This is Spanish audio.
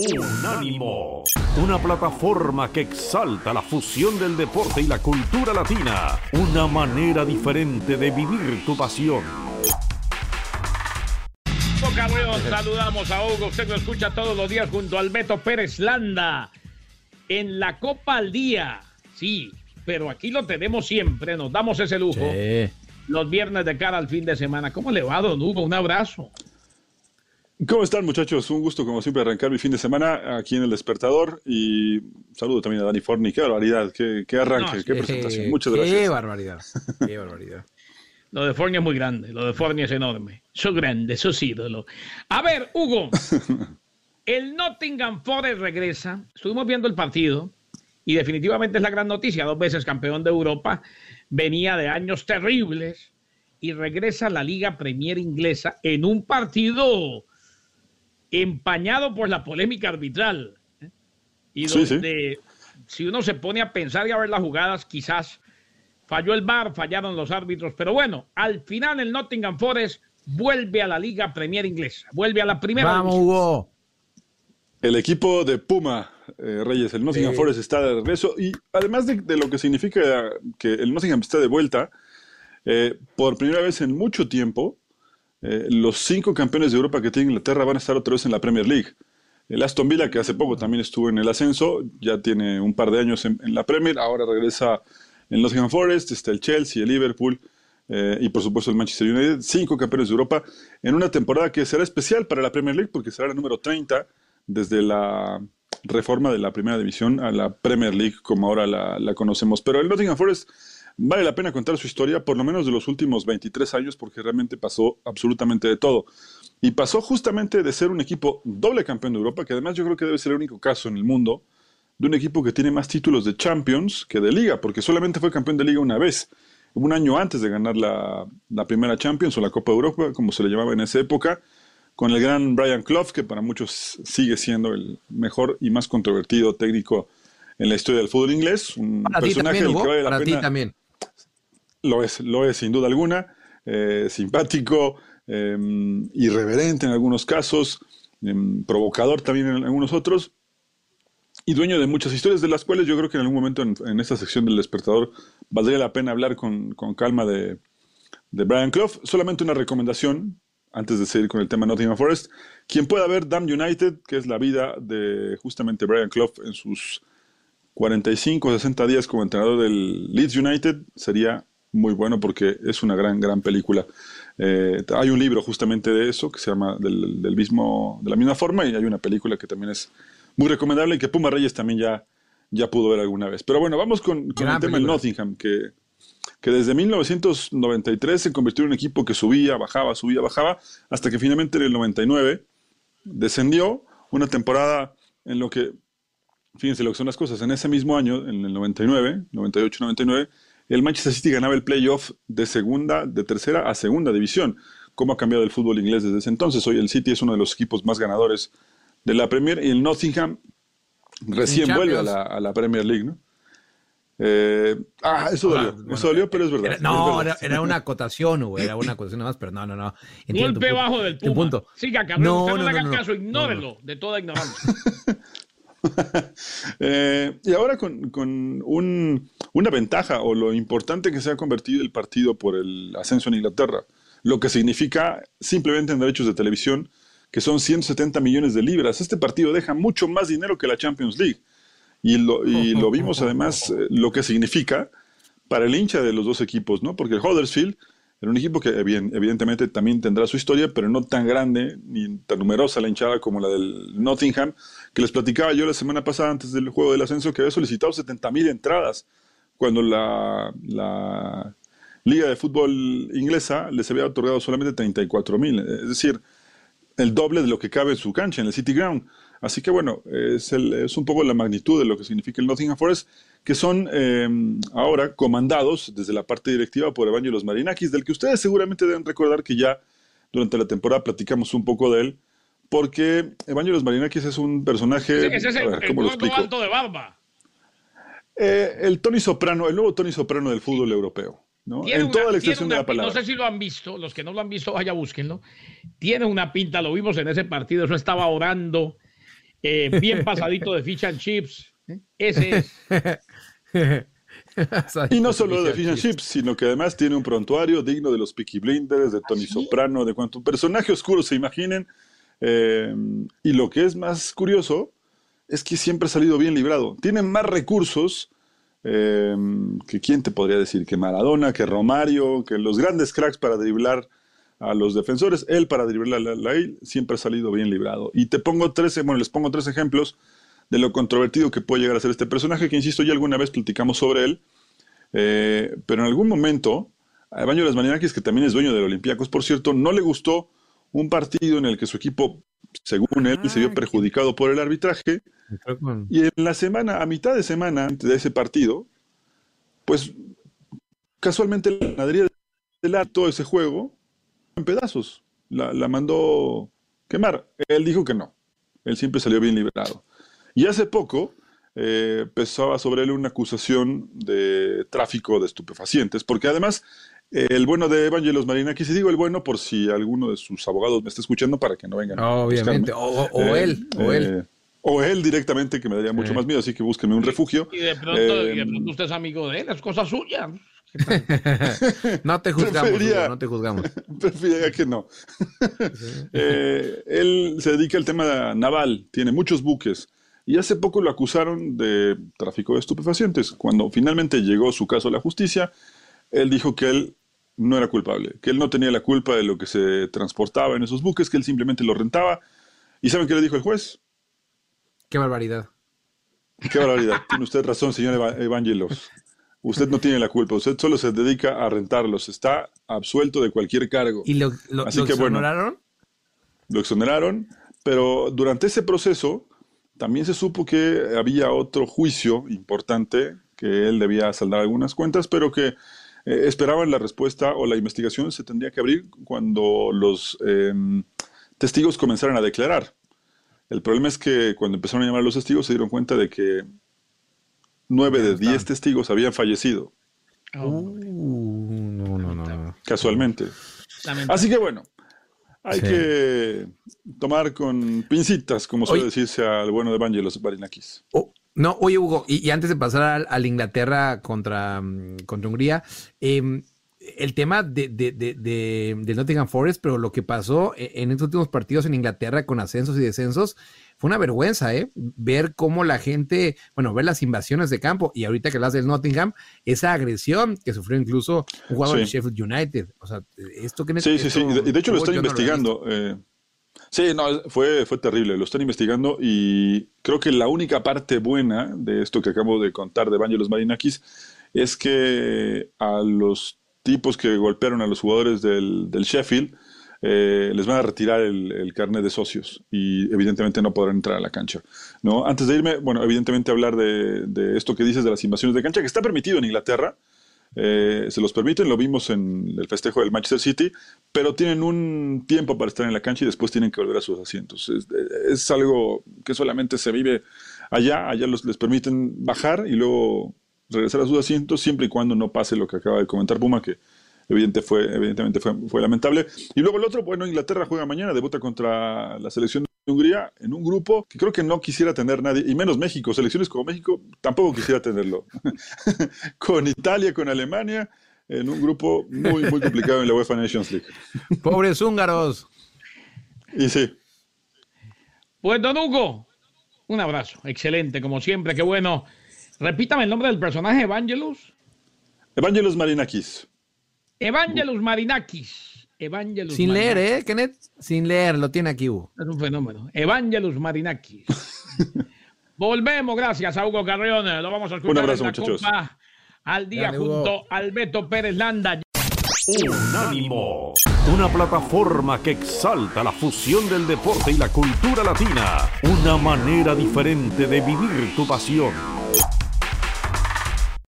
Unánimo, una plataforma que exalta la fusión del deporte y la cultura latina, una manera diferente de vivir tu pasión. saludamos a Hugo, usted lo escucha todos los días junto al Beto Pérez Landa en la Copa al Día, sí, pero aquí lo tenemos siempre, nos damos ese lujo. Los viernes de cara al fin de semana. ¿Cómo le va, don Hugo? Un abrazo. ¿Cómo están muchachos? Un gusto como siempre arrancar mi fin de semana aquí en El Despertador y saludo también a Dani Forni. Qué barbaridad, qué, arranque, qué presentación. Muchas gracias. Qué barbaridad, qué barbaridad. Lo de Forni es muy grande, lo de Forni es enorme. Son grandes, sos ídolo. A ver, Hugo, el Nottingham Forest regresa. Estuvimos viendo el partido y definitivamente es la gran noticia. Dos veces campeón de Europa, venía de años terribles y regresa a la Liga Premier Inglesa en un partido empañado por la polémica arbitral. ¿eh? Y donde, si uno se pone a pensar y a ver las jugadas, quizás falló el VAR, fallaron los árbitros, pero bueno, al final el Nottingham Forest vuelve a la Liga Premier Inglesa, vuelve a la primera. Vamos, Hugo. El equipo de Puma, eh, Reyes, el Nottingham Forest está de regreso y además de, lo que significa que el Nottingham esté de vuelta, eh, por primera vez en mucho tiempo, eh, los cinco campeones de Europa que tiene Inglaterra van a estar otra vez en la Premier League. El Aston Villa, que hace poco también estuvo en el ascenso, ya tiene un par de años en, la Premier, ahora regresa en Nottingham Forest, está el Chelsea, el Liverpool eh, y por supuesto el Manchester United, cinco campeones de Europa en una temporada que será especial para la Premier League porque será la número 30 desde la reforma de la primera división a la Premier League como ahora la, la conocemos. Pero el Nottingham Forest Vale la pena contar su historia, por lo menos de los últimos 23 años, porque realmente pasó absolutamente de todo. Y pasó justamente de ser un equipo doble campeón de Europa, que además yo creo que debe ser el único caso en el mundo, de un equipo que tiene más títulos de Champions que de Liga, porque solamente fue campeón de Liga una vez, un año antes de ganar la, primera Champions o la Copa de Europa, como se le llamaba en esa época, con el gran Brian Clough, que para muchos sigue siendo el mejor y más controvertido técnico en la historia del fútbol inglés. Un personaje que vale la pena. también. Lo es, lo es sin duda alguna. Eh, simpático, em, irreverente en algunos casos, em, provocador también en algunos otros, y dueño de muchas historias, de las cuales yo creo que en algún momento en, esta sección del despertador valdría la pena hablar con, calma de, de, Brian Clough. Solamente una recomendación, antes de seguir con el tema Nottingham Forest. Quien pueda ver Damn United, que es la vida de justamente Brian Clough en sus 45 o 60 días como entrenador del Leeds United, sería muy bueno porque es una gran, gran película. Eh, hay un libro justamente de eso que se llama del, mismo, de la misma forma y hay una película que también es muy recomendable y que Puma Reyes también ya, ya pudo ver alguna vez. Pero bueno, vamos con, el tema del Nottingham, que, que desde 1993 se convirtió en un equipo que subía, bajaba, subía, bajaba, hasta que finalmente en el 99 descendió una temporada en lo que, fíjense lo que son las cosas, en ese mismo año, en el 99, 98-99, el Manchester City ganaba el playoff de segunda, de tercera a segunda división. ¿Cómo ha cambiado el fútbol inglés desde ese entonces? Hoy el City es uno de los equipos más ganadores de la Premier y el Nottingham recién vuelve a la, Premier League, ¿no? Eh, ah, eso dolió, eso dolió, pero es verdad. no, Era, una acotación, güey, era una acotación nada más, pero no, no, no. Golpe bajo del punto. Siga, cabrón, no, usted no, no, le haga caso, ignórelo, de toda ignorancia. Eh, y ahora con, una ventaja o lo importante que se ha convertido el partido por el ascenso en Inglaterra, lo que significa simplemente en derechos de televisión que son 170 millones de libras. Este partido deja mucho más dinero que la Champions League. Y lo, vimos además eh, lo que significa para el hincha de los dos equipos, ¿no? Porque el Huddersfield era un equipo que evidentemente también tendrá su historia, pero no tan grande ni tan numerosa la hinchada como la del Nottingham, que les platicaba yo la semana pasada antes del juego del ascenso que había solicitado 70 mil entradas cuando la, Liga de Fútbol inglesa les había otorgado solamente 34 mil, es decir, el doble de lo que cabe en su cancha, en el City Ground. Así que bueno, es, es un poco la magnitud de lo que significa el Nottingham Forest que son em, ahora comandados desde la parte directiva por Evangelos Marinakis, del que ustedes seguramente deben recordar que ya durante la temporada platicamos un poco de él, porque Evangelos Marinakis es un personaje... Ese, es el, alto de barba. Eh, el Tony Soprano, el nuevo Tony Soprano del fútbol europeo. ¿No? En toda la extensión de la palabra. No sé si lo han visto, los que no lo han visto, vaya búsquenlo. Tiene una pinta, lo vimos en ese partido, eso estaba orando eh, bien pasadito de fish and chips. Ese es. y no solo de Fish and Chips, sino que además tiene un prontuario digno de los Peaky Blinders, de Tony Soprano, de cuanto personaje oscuro se imaginen. Eh, y lo que es más curioso es que siempre ha salido bien librado. Tiene más recursos eh, que quién te podría decir, que Maradona, que Romario, que los grandes cracks para driblar a los defensores. Él para driblar a la, siempre ha salido bien librado. Y te pongo tres, bueno, les pongo tres ejemplos de lo controvertido que puede llegar a ser este personaje, que insisto, ya alguna vez platicamos sobre él, eh, pero en algún momento, a Baño de las Marinakis, que también es dueño del Olympiacos, por cierto, no le gustó un partido en el que su equipo, según él, se vio ah, perjudicado por el arbitraje. Y en la semana, a mitad de semana antes de ese partido, pues casualmente la ganadería del todo ese juego en pedazos. La, la mandó quemar. Él dijo que no. Él siempre salió bien liberado. Y hace poco eh, pesaba sobre él una acusación de tráfico de estupefacientes, porque además el bueno de Evangelos Marinakis, y digo el bueno por si alguno de sus abogados me está escuchando para que no vengan. Obviamente, o, eh, él, o él. Eh, o él directamente, que me daría mucho más miedo, así que búsquenme un refugio. Y de pronto, y de pronto usted es amigo de él, es cosa suya. no te juzgamos, no te juzgamos. Preferiría que no. él se dedica al tema naval, tiene muchos buques y hace poco lo acusaron de tráfico de estupefacientes. Cuando finalmente llegó su caso a la justicia, él dijo que él no era culpable, que él no tenía la culpa de lo que se transportaba en esos buques, que él simplemente lo rentaba. ¿Y saben qué le dijo el juez? Qué barbaridad. Qué barbaridad. tiene usted razón, señor Evangelos. Usted no tiene la culpa, usted solo se dedica a rentarlos, está absuelto de cualquier cargo. ¿Y lo, exoneraron? lo exoneraron, pero durante ese proceso también se supo que había otro juicio importante, que él debía saldar algunas cuentas, pero que eh, esperaban la respuesta o la investigación se tendría que abrir cuando los em, testigos comenzaran a declarar. El problema es que cuando empezaron a llamar a los testigos se dieron cuenta de que nueve de diez testigos habían fallecido. Oh. no, no, no. Casualmente. Así que bueno, hay que tomar con pincitas, como suele decirse al bueno de Vangelos Barinakis. No, oye, Hugo, y, antes de pasar al, Inglaterra contra, mm, contra Hungría, eh, el tema de, de, de, Nottingham Forest, pero lo que pasó e, en estos últimos partidos en Inglaterra con ascensos y descensos, fue una vergüenza, ¿eh? Ver cómo la gente, bueno, ver las invasiones de campo y ahorita que hablas del Nottingham, esa agresión que sufrió incluso un jugador de Sheffield United. O sea, esto que Sí, sí, sí. De, hecho lo están investigando. Eh, sí, no, fue, fue terrible. Lo están investigando y creo que la única parte buena de esto que acabo de contar de Los Marinakis es que a los tipos que golpearon a los jugadores del, del Sheffield eh, les van a retirar el, carnet de socios y evidentemente no podrán entrar a la cancha. ¿no? Antes de irme, bueno, evidentemente hablar de, esto que dices de las invasiones de cancha, que está permitido en Inglaterra, eh, se los permiten, lo vimos en el festejo del Manchester City, pero tienen un tiempo para estar en la cancha y después tienen que volver a sus asientos. Es, algo que solamente se vive allá, allá les permiten bajar y luego regresar a sus asientos siempre y cuando no pase lo que acaba de comentar Puma, que evidente fue, evidentemente fue, fue lamentable. Y luego el otro, bueno, Inglaterra juega mañana, debuta contra la selección Hungría en un grupo que creo que no quisiera tener nadie, y menos México, selecciones como México tampoco quisiera tenerlo. con Italia, con Alemania, en un grupo muy, muy complicado en la UEFA Nations League. Pobres húngaros. Y sí. Pues don Hugo, un abrazo, excelente, como siempre, qué bueno. Repítame el nombre del personaje, Evangelus. Evangelus Marinakis. Evangelus Marinakis. Evangelus Sin leer, ¿eh, Kenneth? Sin leer, lo tiene aquí, Hugo. Es un fenómeno. Evangelus Marinakis. Volvemos, gracias a Hugo Carrión. Lo vamos a escuchar un abrazo, muchachos. al día junto al Beto Pérez Landa. Unánimo, una plataforma que exalta la fusión del deporte y la cultura latina, una manera diferente de vivir tu pasión.